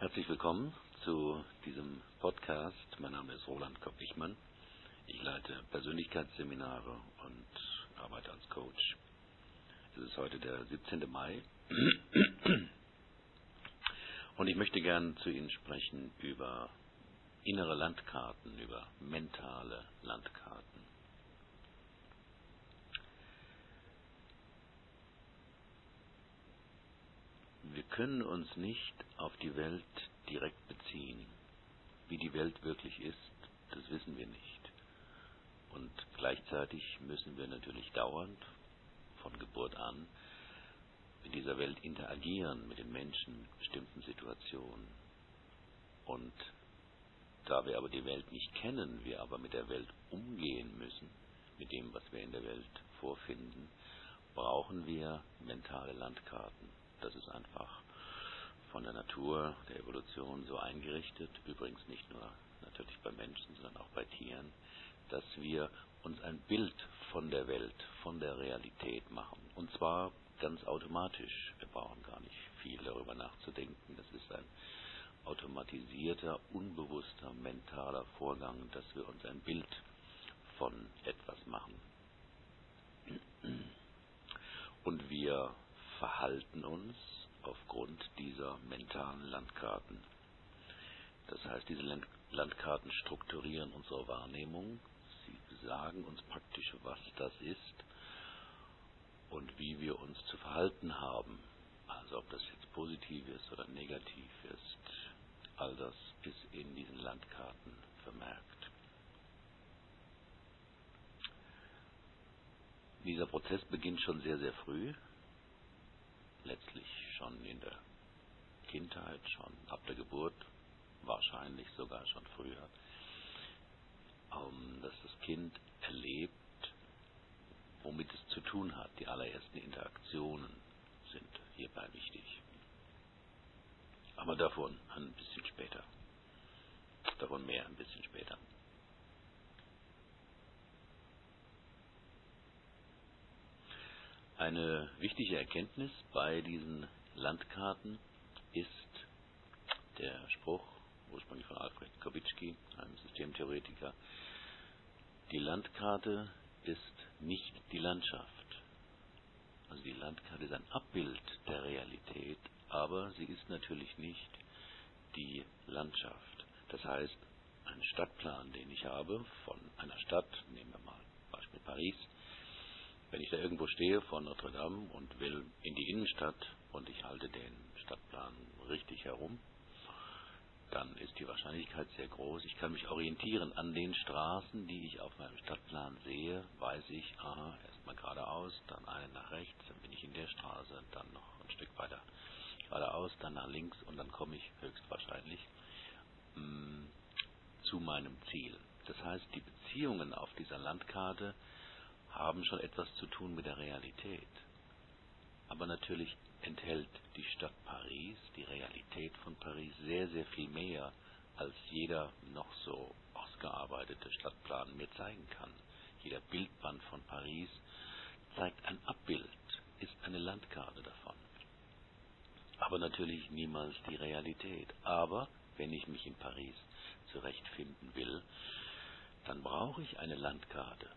Herzlich willkommen zu diesem Podcast. Mein Name ist Roland Kopp-Wichmann. Ich leite Persönlichkeitsseminare und arbeite als Coach. Es ist heute der 17. Mai und ich möchte gern zu Ihnen sprechen über innere Landkarten, über mentale Landkarten. Wir können uns nicht auf die Welt direkt beziehen. Wie die Welt wirklich ist, das wissen wir nicht. Und gleichzeitig müssen wir natürlich dauernd, von Geburt an, mit dieser Welt interagieren, mit den Menschen, bestimmten Situationen. Und da wir aber die Welt nicht kennen, wir aber mit der Welt umgehen müssen, mit dem, was wir in der Welt vorfinden, brauchen wir mentale Landkarten. Das ist einfach von der Natur, der Evolution so eingerichtet, übrigens nicht nur natürlich bei Menschen, sondern auch bei Tieren, dass wir uns ein Bild von der Welt, von der Realität machen. Und zwar ganz automatisch. Wir brauchen gar nicht viel darüber nachzudenken. Das ist ein automatisierter, unbewusster, mentaler Vorgang, dass wir uns ein Bild von etwas machen. Und wir verhalten uns aufgrund dieser mentalen Landkarten. Das heißt, diese Landkarten strukturieren unsere Wahrnehmung. Sie sagen uns praktisch, was das ist und wie wir uns zu verhalten haben. Also ob das jetzt positiv ist oder negativ ist, all das ist in diesen Landkarten vermerkt. Dieser Prozess beginnt schon sehr, sehr früh letztlich schon in der Kindheit, schon ab der Geburt, wahrscheinlich sogar schon früher, ähm, dass das Kind erlebt, womit es zu tun hat. Die allerersten Interaktionen sind hierbei wichtig. Aber davon ein bisschen später. Davon mehr ein bisschen später. Eine wichtige Erkenntnis bei diesen Landkarten ist der Spruch, ursprünglich von Alfred Kowitschki, einem Systemtheoretiker, die Landkarte ist nicht die Landschaft. Also die Landkarte ist ein Abbild der Realität, aber sie ist natürlich nicht die Landschaft. Das heißt, ein Stadtplan, den ich habe von einer Stadt, nehmen wir mal Beispiel Paris, wenn ich da irgendwo stehe vor Notre Dame und will in die Innenstadt und ich halte den Stadtplan richtig herum, dann ist die Wahrscheinlichkeit sehr groß. Ich kann mich orientieren an den Straßen, die ich auf meinem Stadtplan sehe, weiß ich, aha, erstmal geradeaus, dann eine nach rechts, dann bin ich in der Straße, dann noch ein Stück weiter geradeaus, dann nach links und dann komme ich höchstwahrscheinlich mh, mm, zu meinem Ziel. Das heißt, die Beziehungen auf dieser Landkarte haben schon etwas zu tun mit der Realität. Aber natürlich enthält die Stadt Paris, die Realität von Paris, sehr, sehr viel mehr, als jeder noch so ausgearbeitete Stadtplan mir zeigen kann. Jeder Bildband von Paris zeigt ein Abbild, ist eine Landkarte davon. Aber natürlich niemals die Realität. Aber wenn ich mich in Paris zurechtfinden will, dann brauche ich eine Landkarte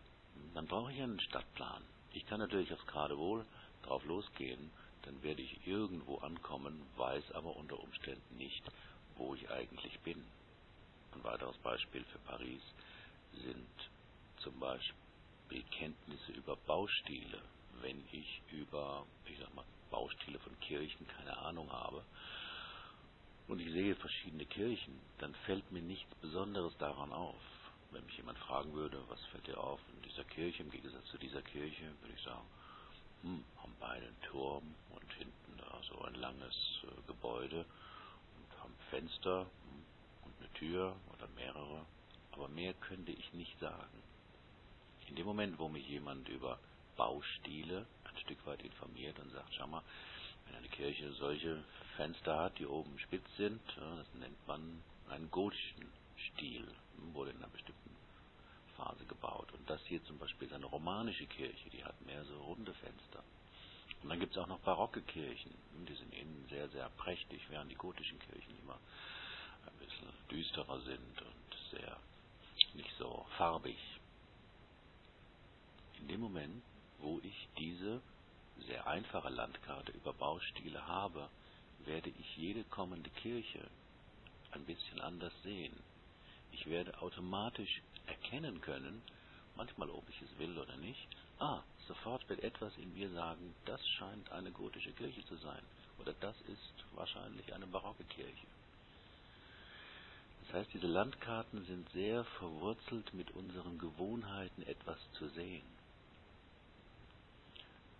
dann brauche ich einen Stadtplan. Ich kann natürlich aufs Geradewohl drauf losgehen, dann werde ich irgendwo ankommen, weiß aber unter Umständen nicht, wo ich eigentlich bin. Ein weiteres Beispiel für Paris sind zum Beispiel Kenntnisse über Baustile. Wenn ich über, ich sag mal, Baustile von Kirchen keine Ahnung habe und ich sehe verschiedene Kirchen, dann fällt mir nichts Besonderes daran auf. Wenn mich jemand fragen würde, was fällt dir auf in dieser Kirche im Gegensatz zu dieser Kirche, würde ich sagen, hm, haben beide einen Turm und hinten da so ein langes äh, Gebäude und haben Fenster hm, und eine Tür oder mehrere. Aber mehr könnte ich nicht sagen. In dem Moment, wo mich jemand über Baustile ein Stück weit informiert und sagt, schau mal, wenn eine Kirche solche Fenster hat, die oben spitz sind, das nennt man einen gotischen Stil, wurde in einer bestimmten Phase gebaut. Und das hier zum Beispiel ist eine romanische Kirche, die hat mehr so runde Fenster. Und dann gibt es auch noch barocke Kirchen. Die sind innen sehr, sehr prächtig, während die gotischen Kirchen immer ein bisschen düsterer sind und sehr nicht so farbig. In dem Moment, wo ich diese sehr einfache Landkarte über Baustile habe, werde ich jede kommende Kirche ein bisschen anders sehen. Ich werde automatisch erkennen können, manchmal ob ich es will oder nicht, ah, sofort wird etwas in mir sagen, das scheint eine gotische Kirche zu sein oder das ist wahrscheinlich eine barocke Kirche. Das heißt, diese Landkarten sind sehr verwurzelt mit unseren Gewohnheiten, etwas zu sehen.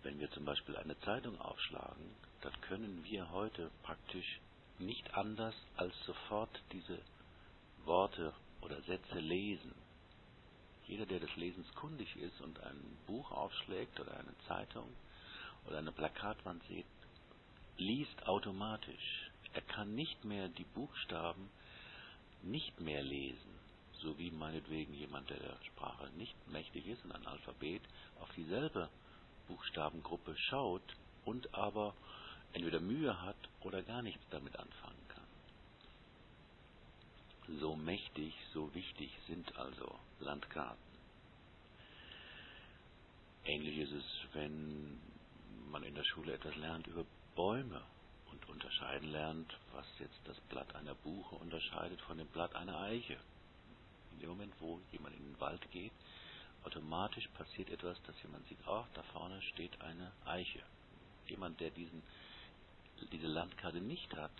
Wenn wir zum Beispiel eine Zeitung aufschlagen, dann können wir heute praktisch nicht anders als sofort diese Worte oder Sätze lesen. Jeder, der des Lesens kundig ist und ein Buch aufschlägt oder eine Zeitung oder eine Plakatwand sieht, liest automatisch. Er kann nicht mehr die Buchstaben nicht mehr lesen, so wie meinetwegen jemand, der der Sprache nicht mächtig ist, und ein Alphabet, auf dieselbe Buchstabengruppe schaut und aber entweder Mühe hat oder gar nichts damit anfangen. So mächtig, so wichtig sind also Landkarten. Ähnlich ist es, wenn man in der Schule etwas lernt über Bäume und unterscheiden lernt, was jetzt das Blatt einer Buche unterscheidet von dem Blatt einer Eiche. In dem Moment, wo jemand in den Wald geht, automatisch passiert etwas, dass jemand sieht, ach, da vorne steht eine Eiche. Jemand, der diesen, diese Landkarte nicht hat,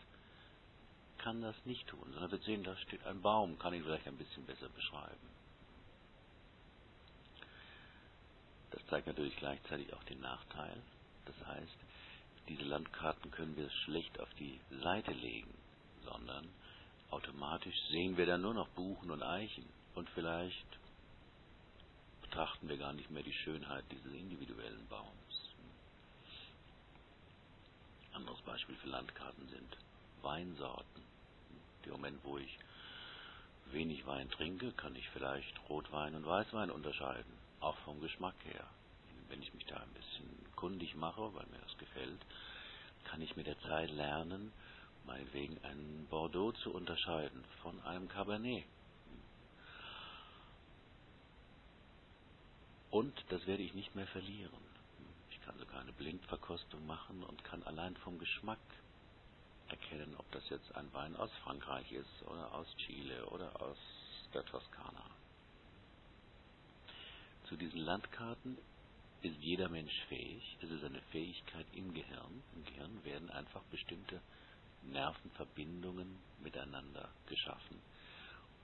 kann das nicht tun, sondern wird sehen, da steht ein Baum, kann ihn vielleicht ein bisschen besser beschreiben. Das zeigt natürlich gleichzeitig auch den Nachteil. Das heißt, diese Landkarten können wir schlecht auf die Seite legen, sondern automatisch sehen wir dann nur noch Buchen und Eichen und vielleicht betrachten wir gar nicht mehr die Schönheit dieses individuellen Baums. Anderes Beispiel für Landkarten sind Weinsorten. Im Moment, wo ich wenig Wein trinke, kann ich vielleicht Rotwein und Weißwein unterscheiden, auch vom Geschmack her. Wenn ich mich da ein bisschen kundig mache, weil mir das gefällt, kann ich mit der Zeit lernen, meinetwegen einen Bordeaux zu unterscheiden von einem Cabernet. Und das werde ich nicht mehr verlieren. Ich kann sogar eine Blindverkostung machen und kann allein vom Geschmack erkennen, ob das jetzt ein Wein aus Frankreich ist oder aus Chile oder aus der Toskana. Zu diesen Landkarten ist jeder Mensch fähig. Es ist eine Fähigkeit im Gehirn. Im Gehirn werden einfach bestimmte Nervenverbindungen miteinander geschaffen.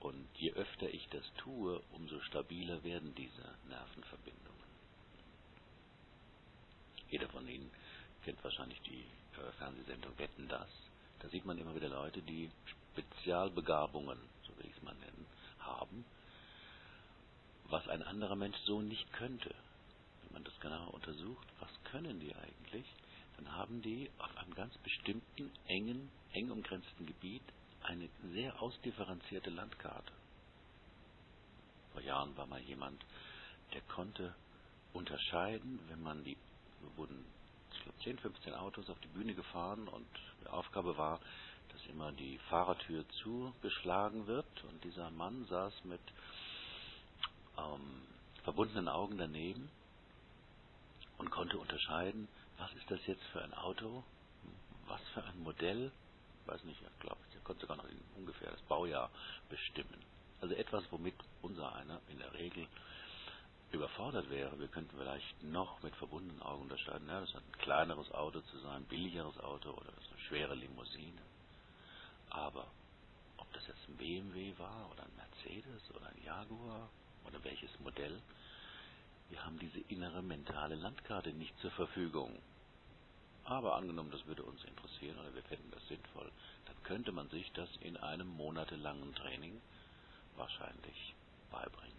Und je öfter ich das tue, umso stabiler werden diese Nervenverbindungen. Jeder von Ihnen kennt wahrscheinlich die äh, Fernsehsendung Wetten das. Da sieht man immer wieder Leute, die Spezialbegabungen, so will ich es mal nennen, haben, was ein anderer Mensch so nicht könnte. Wenn man das genauer untersucht, was können die eigentlich, dann haben die auf einem ganz bestimmten, engen, eng umgrenzten Gebiet eine sehr ausdifferenzierte Landkarte. Vor Jahren war mal jemand, der konnte unterscheiden, wenn man die, wurden 10, 15 Autos auf die Bühne gefahren und die Aufgabe war, dass immer die Fahrertür zugeschlagen wird und dieser Mann saß mit ähm, verbundenen Augen daneben und konnte unterscheiden, was ist das jetzt für ein Auto, was für ein Modell, ich weiß nicht, ich glaube, er konnte sogar noch ungefähr das Baujahr bestimmen. Also etwas, womit unser einer in der Regel überfordert wäre. Wir könnten vielleicht noch mit verbundenen Augen unterscheiden, ja, das hat ein kleineres Auto zu sein, ein billigeres Auto oder eine schwere Limousine. Aber ob das jetzt ein BMW war oder ein Mercedes oder ein Jaguar oder welches Modell, wir haben diese innere mentale Landkarte nicht zur Verfügung. Aber angenommen, das würde uns interessieren oder wir fänden das sinnvoll, dann könnte man sich das in einem monatelangen Training wahrscheinlich beibringen.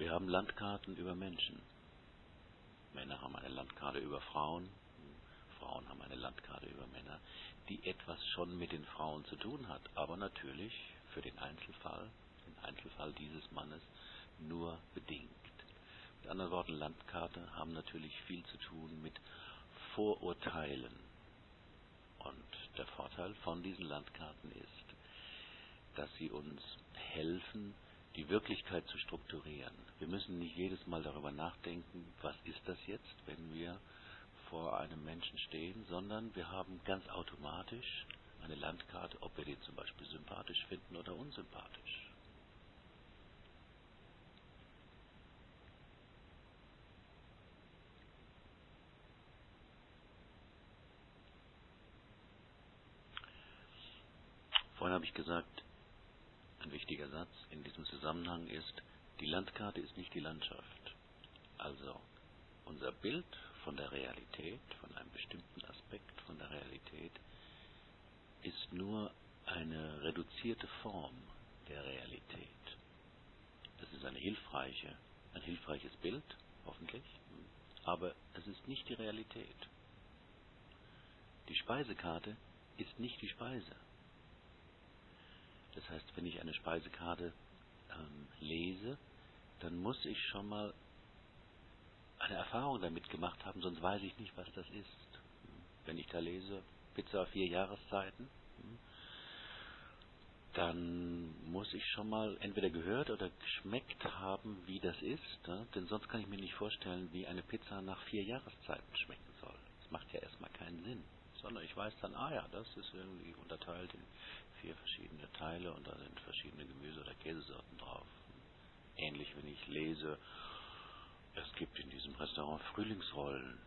Wir haben Landkarten über Menschen. Männer haben eine Landkarte über Frauen, Frauen haben eine Landkarte über Männer, die etwas schon mit den Frauen zu tun hat, aber natürlich für den Einzelfall, den Einzelfall dieses Mannes nur bedingt. Mit anderen Worten, Landkarte haben natürlich viel zu tun mit Vorurteilen. Und der Vorteil von diesen Landkarten ist, dass sie uns helfen, die Wirklichkeit zu strukturieren. Wir müssen nicht jedes Mal darüber nachdenken, was ist das jetzt, wenn wir vor einem Menschen stehen, sondern wir haben ganz automatisch eine Landkarte, ob wir den zum Beispiel sympathisch finden oder unsympathisch. Vorhin habe ich gesagt, ein wichtiger Satz in diesem Zusammenhang ist, die Landkarte ist nicht die Landschaft. Also unser Bild von der Realität, von einem bestimmten Aspekt von der Realität, ist nur eine reduzierte Form der Realität. Das ist eine hilfreiche, ein hilfreiches Bild, hoffentlich, aber es ist nicht die Realität. Die Speisekarte ist nicht die Speise. Das heißt, wenn ich eine Speisekarte ähm, lese, dann muss ich schon mal eine Erfahrung damit gemacht haben, sonst weiß ich nicht, was das ist. Wenn ich da lese, Pizza vier Jahreszeiten, dann muss ich schon mal entweder gehört oder geschmeckt haben, wie das ist, ne? denn sonst kann ich mir nicht vorstellen, wie eine Pizza nach vier Jahreszeiten schmecken soll. Das macht ja erstmal keinen Sinn. Sondern ich weiß dann, ah ja, das ist irgendwie unterteilt in vier verschiedene Teile und da sind verschiedene Gemüse- oder Käsesorten drauf. Ähnlich, wenn ich lese, es gibt in diesem Restaurant Frühlingsrollen.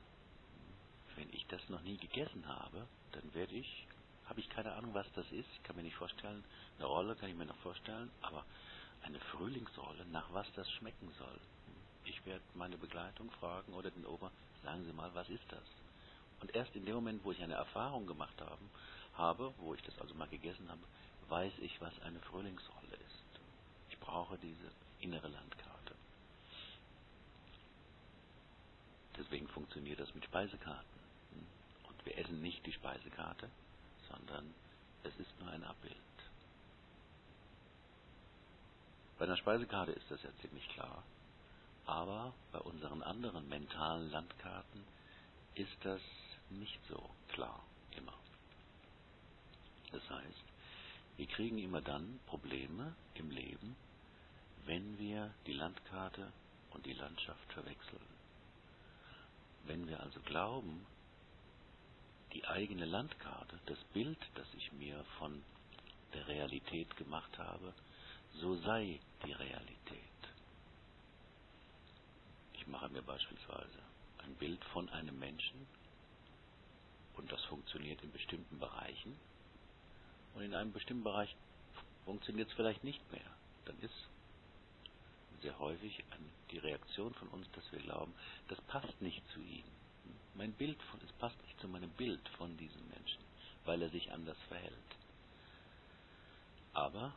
Wenn ich das noch nie gegessen habe, dann werde ich, habe ich keine Ahnung, was das ist, kann mir nicht vorstellen. Eine Rolle kann ich mir noch vorstellen, aber eine Frühlingsrolle, nach was das schmecken soll. Ich werde meine Begleitung fragen oder den Ober, sagen Sie mal, was ist das? Und erst in dem Moment, wo ich eine Erfahrung gemacht habe, habe, wo ich das also mal gegessen habe, weiß ich, was eine Frühlingsrolle ist. Ich brauche diese innere Landkarte. Deswegen funktioniert das mit Speisekarten. Und wir essen nicht die Speisekarte, sondern es ist nur ein Abbild. Bei einer Speisekarte ist das ja ziemlich klar, aber bei unseren anderen mentalen Landkarten ist das nicht so klar. Das heißt, wir kriegen immer dann Probleme im Leben, wenn wir die Landkarte und die Landschaft verwechseln. Wenn wir also glauben, die eigene Landkarte, das Bild, das ich mir von der Realität gemacht habe, so sei die Realität. Ich mache mir beispielsweise ein Bild von einem Menschen und das funktioniert in bestimmten Bereichen und in einem bestimmten Bereich funktioniert es vielleicht nicht mehr. Dann ist sehr häufig die Reaktion von uns, dass wir glauben, das passt nicht zu ihm. Mein Bild von, es passt nicht zu meinem Bild von diesem Menschen, weil er sich anders verhält. Aber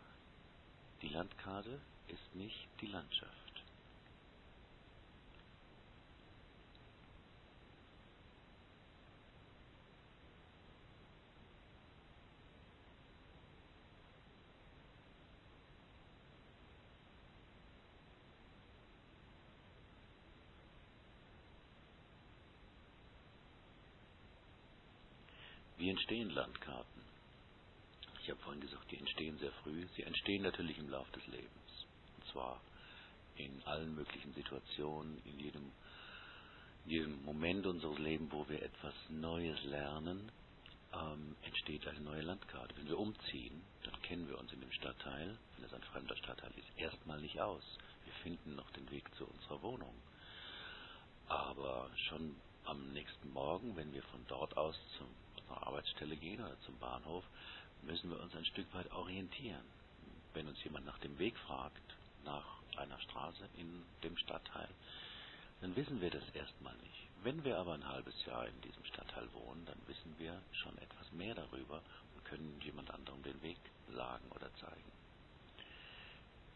die Landkarte ist nicht die Landschaft. Wie entstehen Landkarten? Ich habe vorhin gesagt, die entstehen sehr früh. Sie entstehen natürlich im Laufe des Lebens. Und zwar in allen möglichen Situationen, in jedem, in jedem Moment unseres Lebens, wo wir etwas Neues lernen, ähm, entsteht eine neue Landkarte. Wenn wir umziehen, dann kennen wir uns in dem Stadtteil, wenn es ein fremder Stadtteil ist, erstmal nicht aus. Wir finden noch den Weg zu unserer Wohnung. Aber schon am nächsten Morgen, wenn wir von dort aus zum unserer Arbeitsstelle gehen oder zum Bahnhof, müssen wir uns ein Stück weit orientieren. Wenn uns jemand nach dem Weg fragt, nach einer Straße in dem Stadtteil, dann wissen wir das erstmal nicht. Wenn wir aber ein halbes Jahr in diesem Stadtteil wohnen, dann wissen wir schon etwas mehr darüber und können jemand anderem den Weg sagen oder zeigen.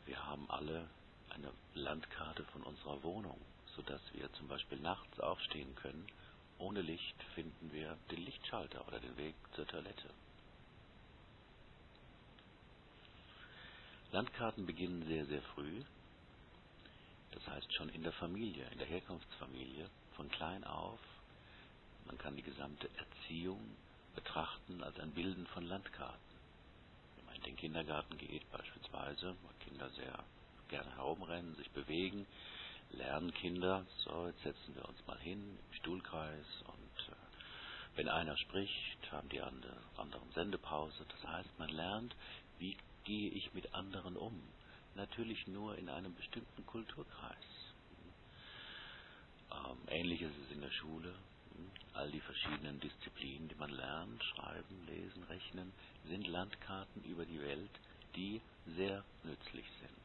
Wir haben alle eine Landkarte von unserer Wohnung, sodass wir zum Beispiel nachts aufstehen können ohne Licht finden wir den Lichtschalter oder den Weg zur Toilette. Landkarten beginnen sehr, sehr früh. Das heißt schon in der Familie, in der Herkunftsfamilie, von klein auf. Man kann die gesamte Erziehung betrachten als ein Bilden von Landkarten. Wenn man in den Kindergarten geht beispielsweise, wo Kinder sehr gerne herumrennen, sich bewegen, lernen Kinder, so jetzt setzen wir uns mal hin im Stuhlkreis und äh, wenn einer spricht, haben die anderen Sendepause. Das heißt, man lernt, wie gehe ich mit anderen um. Natürlich nur in einem bestimmten Kulturkreis. Ähm, ähnlich ist in der Schule. All die verschiedenen Disziplinen, die man lernt, schreiben, lesen, rechnen, sind Landkarten über die Welt, die sehr nützlich sind.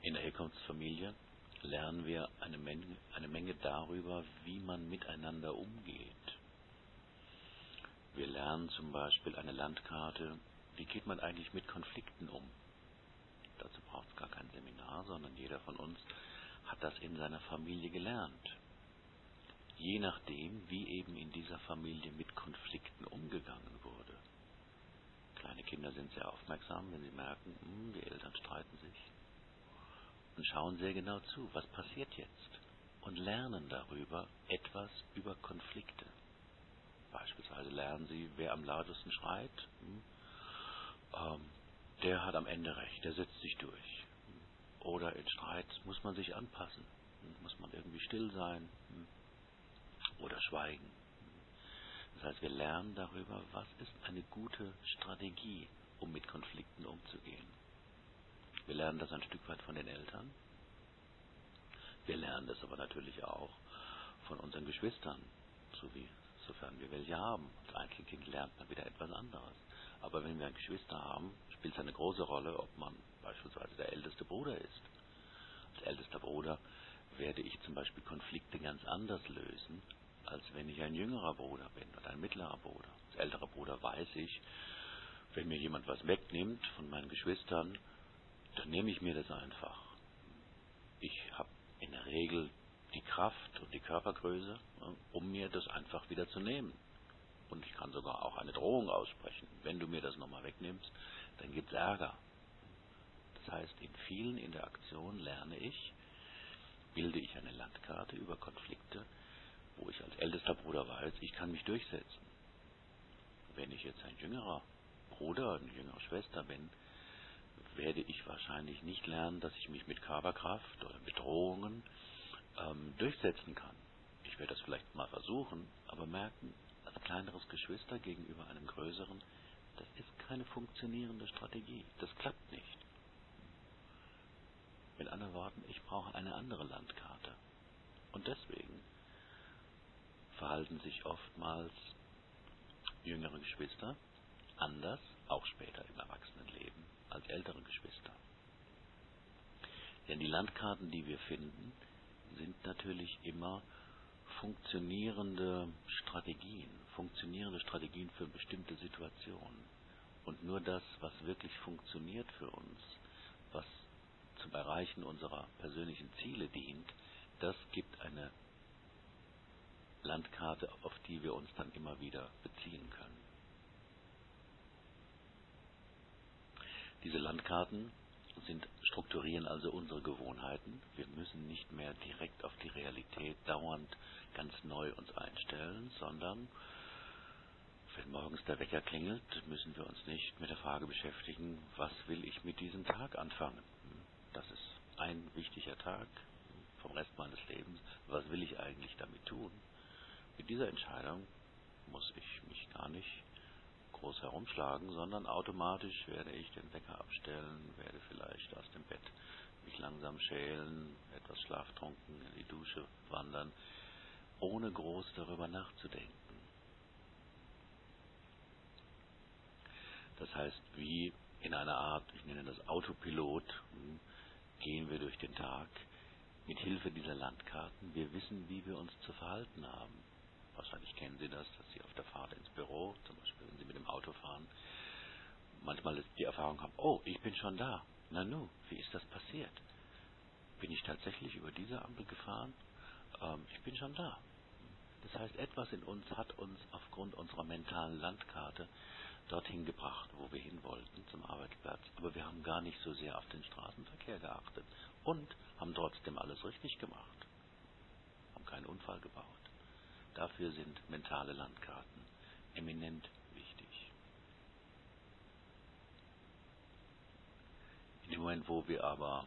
In der Herkunftsfamilie lernen wir eine Menge, eine Menge darüber, wie man miteinander umgeht. Wir lernen zum Beispiel eine Landkarte, wie geht man eigentlich mit Konflikten um. Dazu braucht es gar kein Seminar, sondern jeder von uns hat das in seiner Familie gelernt. Je nachdem, wie eben in dieser Familie mit Konflikten umgegangen wurde. Kleine Kinder sind sehr aufmerksam, wenn sie merken, hm, die Eltern streiten sich und schauen sehr genau zu, was passiert jetzt und lernen darüber etwas über Konflikte. Beispielsweise lernen sie, wer am lautesten schreit, hm, ähm, der hat am Ende recht, der setzt sich durch. Oder in Streit muss man sich anpassen, hm, muss man irgendwie still sein hm, oder schweigen. Das heißt, wir lernen darüber, was ist eine gute Strategie, um mit Konflikten umzugehen. Wir lernen das ein Stück weit von den Eltern. Wir lernen das aber natürlich auch von unseren Geschwistern, so wie, sofern wir welche haben. Als Einzelkind lernt man wieder etwas anderes. Aber wenn wir Geschwister haben, spielt es eine große Rolle, ob man beispielsweise der älteste Bruder ist. Als ältester Bruder werde ich zum Beispiel Konflikte ganz anders lösen, als wenn ich ein jüngerer Bruder bin oder ein mittlerer Bruder. Als älterer Bruder weiß ich, wenn mir jemand was wegnimmt von meinen Geschwistern, dann nehme ich mir das einfach. Ich habe in der Regel die Kraft und die Körpergröße, um mir das einfach wieder zu nehmen. Und ich kann sogar auch eine Drohung aussprechen. Wenn du mir das nochmal wegnimmst, dann gibt es Ärger. Das heißt, in vielen Interaktionen lerne ich, bilde ich eine Landkarte über Konflikte, wo ich als ältester Bruder weiß, ich kann mich durchsetzen. Wenn ich jetzt ein jüngerer Bruder, eine jüngere Schwester bin, werde ich wahrscheinlich nicht lernen, dass ich mich mit Körperkraft oder mit Drohungen ähm, durchsetzen kann. Ich werde das vielleicht mal versuchen, aber merken, als kleineres Geschwister gegenüber einem größeren, das ist keine funktionierende Strategie. Das klappt nicht. Mit anderen Worten, ich brauche eine andere Landkarte. Und deswegen verhalten sich oftmals jüngere Geschwister anders, auch später im Erwachsenenleben, als ältere Geschwister. Denn die Landkarten, die wir finden, sind natürlich immer funktionierende Strategien, funktionierende Strategien für bestimmte Situationen. Und nur das, was wirklich funktioniert für uns, was zum Erreichen unserer persönlichen Ziele dient, das gibt eine Landkarte, auf die wir uns dann immer wieder beziehen können. Diese Landkarten sind, strukturieren also unsere Gewohnheiten. Wir müssen nicht mehr direkt auf die Realität dauernd ganz neu uns einstellen, sondern wenn morgens der Wecker klingelt, müssen wir uns nicht mit der Frage beschäftigen, was will ich mit diesem Tag anfangen. Das ist ein wichtiger Tag vom Rest meines Lebens. Was will ich eigentlich damit tun? Mit dieser Entscheidung muss ich mich gar nicht groß herumschlagen, sondern automatisch werde ich den Wecker abstellen, werde vielleicht aus dem Bett mich langsam schälen, etwas schlaftrunken in die Dusche wandern, ohne groß darüber nachzudenken. Das heißt, wie in einer Art, ich nenne das Autopilot, hm, gehen wir durch den Tag mit Hilfe dieser Landkarten. Wir wissen, wie wir uns zu verhalten haben. Wahrscheinlich kennen Sie das, dass Sie auf der Fahrt ins Büro, zum Beispiel wenn Sie mit dem Auto fahren, manchmal die Erfahrung haben, oh, ich bin schon da. Na nu, wie ist das passiert? Bin ich tatsächlich über diese Ampel gefahren? Ähm, ich bin schon da. Das heißt, etwas in uns hat uns aufgrund unserer mentalen Landkarte dorthin gebracht, wo wir hin wollten, zum Arbeitsplatz. Aber wir haben gar nicht so sehr auf den Straßenverkehr geachtet und haben trotzdem alles richtig gemacht. Haben keinen Unfall gebaut. Dafür sind mentale Landkarten eminent wichtig. In dem Moment, wo wir aber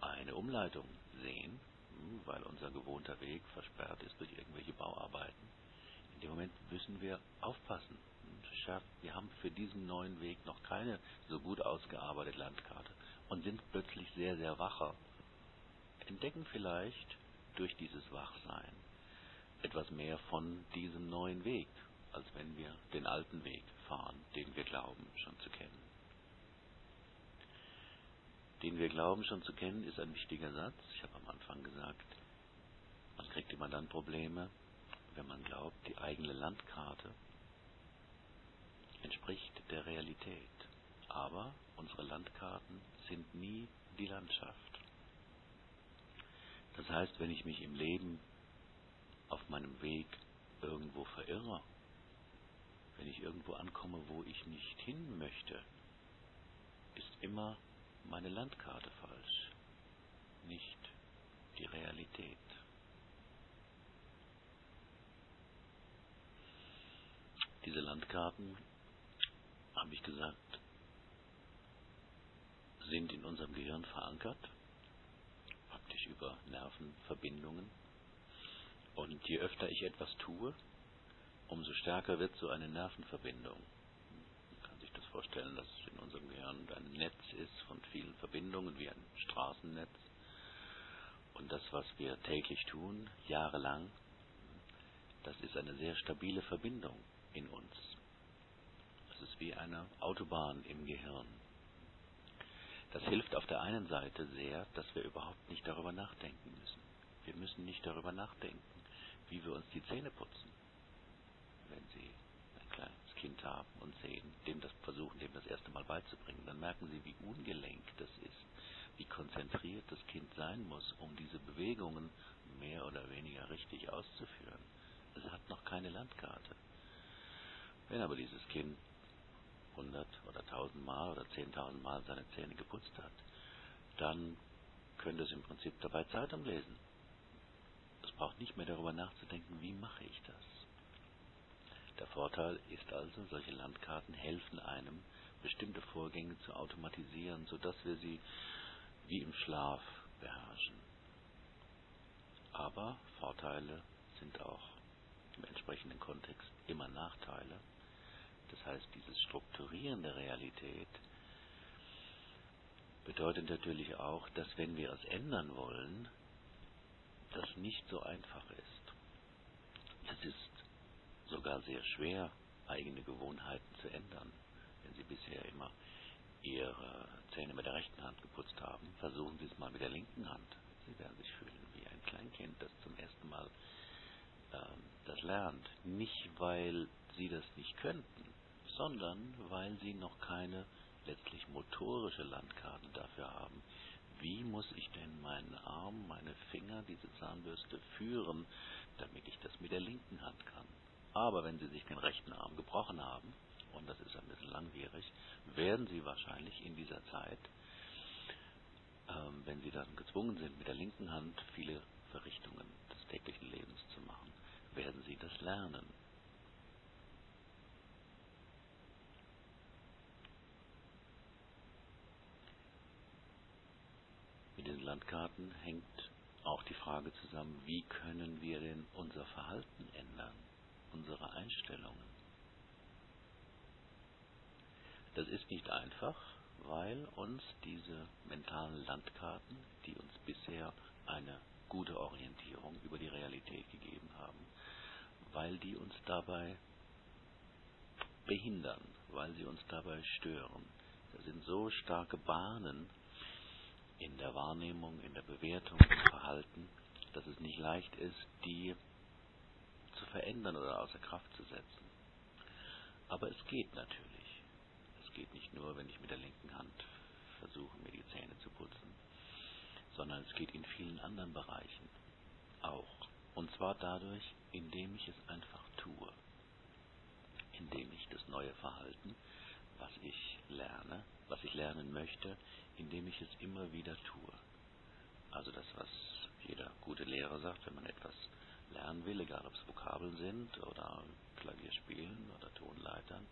eine Umleitung sehen, hm, weil unser gewohnter Weg versperrt ist durch irgendwelche Bauarbeiten, in dem Moment müssen wir aufpassen. Wir haben für diesen neuen Weg noch keine so gut ausgearbeitete Landkarte und sind plötzlich sehr, sehr wacher. Entdecken vielleicht durch dieses Wachsein etwas mehr von diesem neuen Weg, als wenn wir den alten Weg fahren, den wir glauben schon zu kennen. Den wir glauben schon zu kennen, ist ein wichtiger Satz. Ich habe am Anfang gesagt, man kriegt immer dann Probleme, wenn man glaubt, die eigene Landkarte entspricht der Realität. Aber unsere Landkarten sind nie die Landschaft. Das heißt, wenn ich mich im Leben auf meinem Weg irgendwo verirre, wenn ich irgendwo ankomme, wo ich nicht hin möchte, ist immer meine Landkarte falsch, nicht die Realität. Diese Landkarten, habe ich gesagt, sind in unserem Gehirn verankert, praktisch über Nervenverbindungen. Und je öfter ich etwas tue, umso stärker wird so eine Nervenverbindung. Man kann sich das vorstellen, dass in unserem Gehirn ein Netz ist von vielen Verbindungen, wie ein Straßennetz. Und das, was wir täglich tun, jahrelang, das ist eine sehr stabile Verbindung in uns. Es ist wie eine Autobahn im Gehirn. Das hilft auf der einen Seite sehr, dass wir überhaupt nicht darüber nachdenken müssen. Wir müssen nicht darüber nachdenken, wie wir uns die Zähne putzen, wenn Sie ein kleines Kind haben und sehen, dem das versuchen, dem das erste Mal beizubringen, dann merken Sie, wie ungelenk das ist, wie konzentriert das Kind sein muss, um diese Bewegungen mehr oder weniger richtig auszuführen. Es hat noch keine Landkarte. Wenn aber dieses Kind 100 oder 1000 Mal oder 10.000 Mal seine Zähne geputzt hat, dann könnte es im Prinzip dabei Zeitung lesen. Es braucht nicht mehr darüber nachzudenken, wie mache ich das. Der Vorteil ist also, solche Landkarten helfen einem, bestimmte Vorgänge zu automatisieren, sodass wir sie wie im Schlaf beherrschen. Aber Vorteile sind auch im entsprechenden Kontext immer Nachteile. Das heißt, dieses Strukturieren der Realität bedeutet natürlich auch, dass wenn wir es ändern wollen, das nicht so einfach ist. Es ist sogar sehr schwer, eigene Gewohnheiten zu ändern. Wenn Sie bisher immer Ihre Zähne mit der rechten Hand geputzt haben, versuchen Sie es mal mit der linken Hand. Sie werden sich fühlen wie ein Kleinkind, das zum ersten Mal ähm, das lernt. Nicht, weil Sie das nicht könnten, sondern weil Sie noch keine letztlich motorische Landkarte dafür haben. Wie muss ich denn meinen Arm, meine Finger, diese Zahnbürste führen, damit ich das mit der linken Hand kann? Aber wenn Sie sich den rechten Arm gebrochen haben, und das ist ein bisschen langwierig, werden Sie wahrscheinlich in dieser Zeit, ähm, wenn Sie dann gezwungen sind, mit der linken Hand viele Verrichtungen des täglichen Lebens zu machen, werden Sie das lernen. Mit den Landkarten hängt auch die Frage zusammen, wie können wir denn unser Verhalten ändern, unsere Einstellungen. Das ist nicht einfach, weil uns diese mentalen Landkarten, die uns bisher eine gute Orientierung über die Realität gegeben haben, weil die uns dabei behindern, weil sie uns dabei stören. Das sind so starke Bahnen in der Wahrnehmung, in der Bewertung, im Verhalten, dass es nicht leicht ist, die zu verändern oder außer Kraft zu setzen. Aber es geht natürlich. Es geht nicht nur, wenn ich mit der linken Hand versuche, mir die Zähne zu putzen, sondern es geht in vielen anderen Bereichen auch. Und zwar dadurch, indem ich es einfach tue. Indem indem ich das neue Verhalten, was ich lerne, was ich lernen möchte, indem ich es immer wieder tue. Also das, was jeder gute Lehrer sagt, wenn man etwas lernen will, egal ob es Vokabeln sind oder Klavierspielen oder Tonleitern,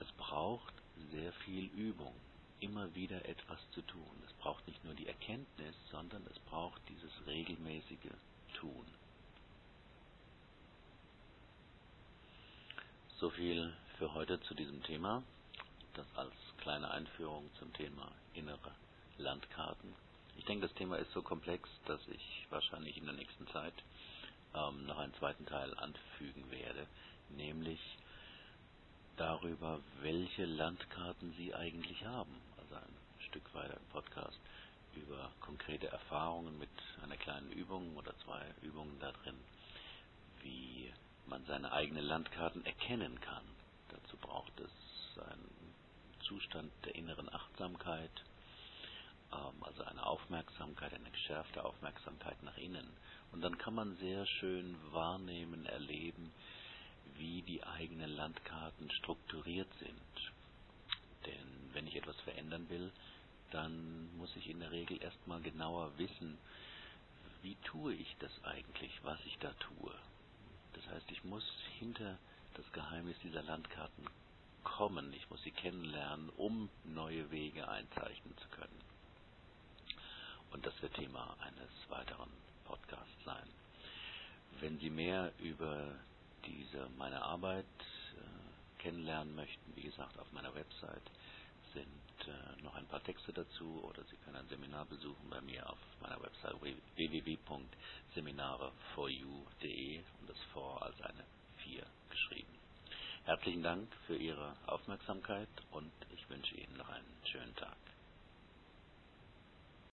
es braucht sehr viel Übung, immer wieder etwas zu tun. Es braucht nicht nur die Erkenntnis, sondern es braucht dieses regelmäßige Tun. So viel für heute zu diesem Thema. Das als kleine Einführung zum Thema innere Landkarten. Ich denke, das Thema ist so komplex, dass ich wahrscheinlich in der nächsten Zeit ähm, noch einen zweiten Teil anfügen werde, nämlich darüber, welche Landkarten Sie eigentlich haben. Also ein Stück weiter im Podcast über konkrete Erfahrungen mit einer kleinen Übung oder zwei Übungen da drin, wie man seine eigenen Landkarten erkennen kann. Dazu braucht es einen Zustand der inneren Achtsamkeit, ähm, also eine Aufmerksamkeit, eine geschärfte Aufmerksamkeit nach innen. Und dann kann man sehr schön wahrnehmen, erleben, wie die eigenen Landkarten strukturiert sind. Denn wenn ich etwas verändern will, dann muss ich in der Regel erstmal genauer wissen, wie tue ich das eigentlich, was ich da tue. Das heißt, ich muss hinter das Geheimnis dieser Landkarten kommen, ich muss sie kennenlernen, um neue Wege einzeichnen zu können. Und das wird Thema eines weiteren Podcasts sein. Wenn Sie mehr über diese meine Arbeit äh, kennenlernen möchten, wie gesagt, auf meiner Website sind äh, noch ein paar Texte dazu oder Sie können ein Seminar besuchen bei mir auf meiner Website www.seminare4u.de und das vor als eine 4 geschrieben. Herzlichen Dank für Ihre Aufmerksamkeit und ich wünsche Ihnen noch einen schönen Tag.